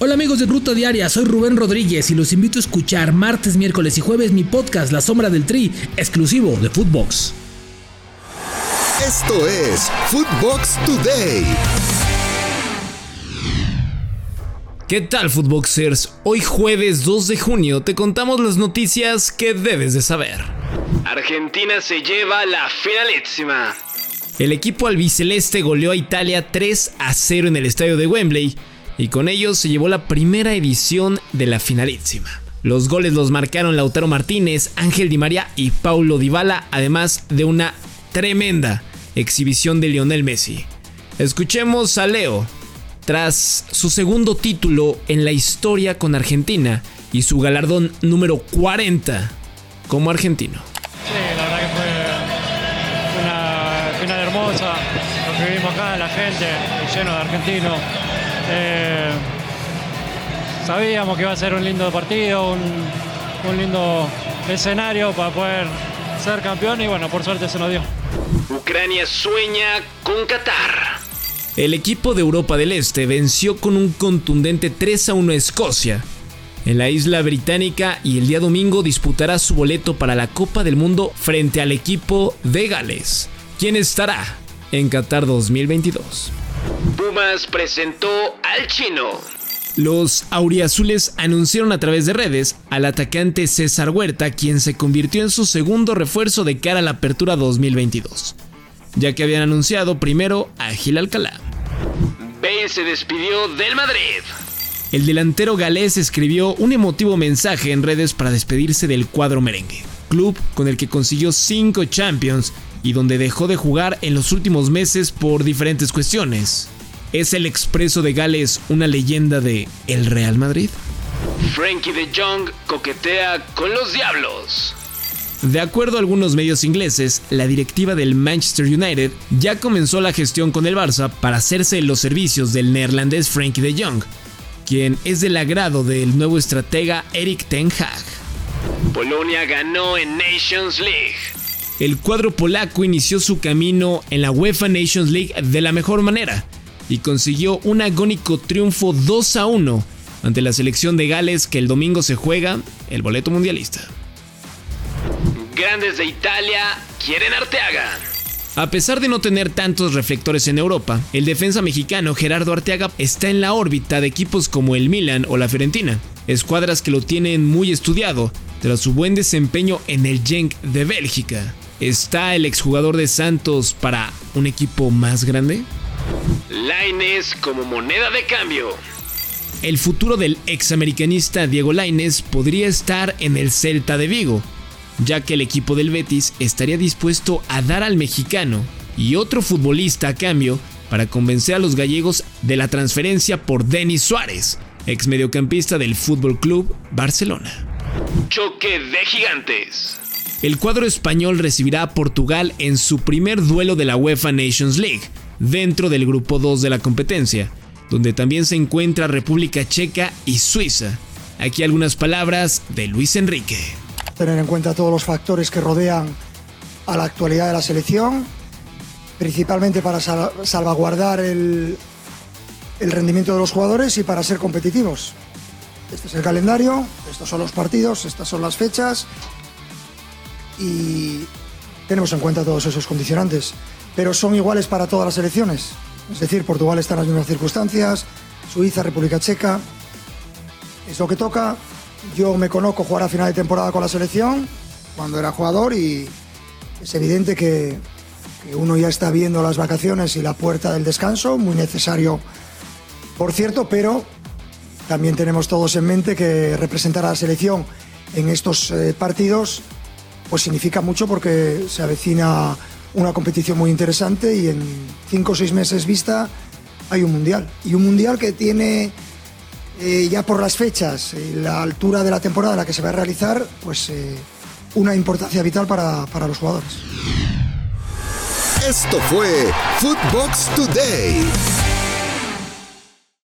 Hola amigos de Ruta Diaria, soy Rubén Rodríguez y los invito a escuchar martes, miércoles y jueves mi podcast La Sombra del Tri, exclusivo de Footbox. Esto es Footbox Today. ¿Qué tal Footboxers? Hoy jueves 2 de junio te contamos las noticias que debes de saber. Argentina se lleva la finalísima. El equipo albiceleste goleó a Italia 3 a 0 en el estadio de Wembley y con ello se llevó la primera edición de la finalísima. Los goles los marcaron Lautaro Martínez, Ángel Di María y Paulo Dybala, además de una tremenda exhibición de Lionel Messi. Escuchemos a Leo tras su segundo título en la historia con Argentina y su galardón número 40 como argentino. Sí, la verdad que fue una final hermosa, lo que vimos acá, la gente lleno de argentinos. Eh, sabíamos que iba a ser un lindo partido, un, lindo escenario para poder ser campeón y bueno, por suerte se nos dio. Ucrania sueña con Qatar. El equipo de Europa del Este venció con un contundente 3 a 1 a Escocia en la isla británica y el día domingo disputará su boleto para la Copa del Mundo frente al equipo de Gales, quien estará en Qatar 2022. Pumas presentó al chino. Los auriazules anunciaron a través de redes al atacante César Huerta, quien se convirtió en su segundo refuerzo de cara a la apertura 2022, ya que habían anunciado primero a Gil Alcalá. Bale se despidió del Madrid. El delantero galés escribió un emotivo mensaje en redes para despedirse del cuadro merengue, club con el que consiguió 5 Champions y donde dejó de jugar en los últimos meses por diferentes cuestiones. ¿Es el expreso de Gales una leyenda de el Real Madrid? Frankie de Jong coquetea con los diablos. De acuerdo a algunos medios ingleses, la directiva del Manchester United ya comenzó la gestión con el Barça para hacerse los servicios del neerlandés Frankie de Jong, quien es del agrado del nuevo estratega Eric Ten Hag. Polonia ganó en Nations League. El cuadro polaco inició su camino en la UEFA Nations League de la mejor manera, y consiguió un agónico triunfo 2 a 1 ante la selección de Gales que el domingo se juega el boleto mundialista. Grandes de Italia quieren Arteaga. A pesar de no tener tantos reflectores en Europa, el defensa mexicano Gerardo Arteaga está en la órbita de equipos como el Milan o la Fiorentina, escuadras que lo tienen muy estudiado tras su buen desempeño en el Genk de Bélgica. ¿Está el exjugador de Santos para un equipo más grande? Laines como moneda de cambio. El futuro del examericanista Diego Laines podría estar en el Celta de Vigo, ya que el equipo del Betis estaría dispuesto a dar al mexicano y otro futbolista a cambio para convencer a los gallegos de la transferencia por Denis Suárez, ex mediocampista del Fútbol Club Barcelona. Choque de gigantes. El cuadro español recibirá a Portugal en su primer duelo de la UEFA Nations League, dentro del grupo 2 de la competencia, donde también se encuentra República Checa y Suiza. Aquí algunas palabras de Luis Enrique. Tener en cuenta todos los factores que rodean a la actualidad de la selección, principalmente para salvaguardar el, el rendimiento de los jugadores y para ser competitivos. Este es el calendario, estos son los partidos, estas son las fechas y tenemos en cuenta todos esos condicionantes pero son iguales para todas las elecciones. Es decir, Portugal está en las mismas circunstancias, Suiza, República Checa. Es lo que toca. Yo me conozco jugar a final de temporada con la selección cuando era jugador y es evidente que, uno ya está viendo las vacaciones y la puerta del descanso, muy necesario, por cierto, pero también tenemos todos en mente que representar a la selección en estos eh, partidos pues significa mucho porque se avecina una competición muy interesante y en cinco o seis meses vista hay un mundial. Y un mundial que tiene eh, ya por las fechas y la altura de la temporada en la que se va a realizar, pues eh, una importancia vital para, para los jugadores. Esto fue Footbox Today.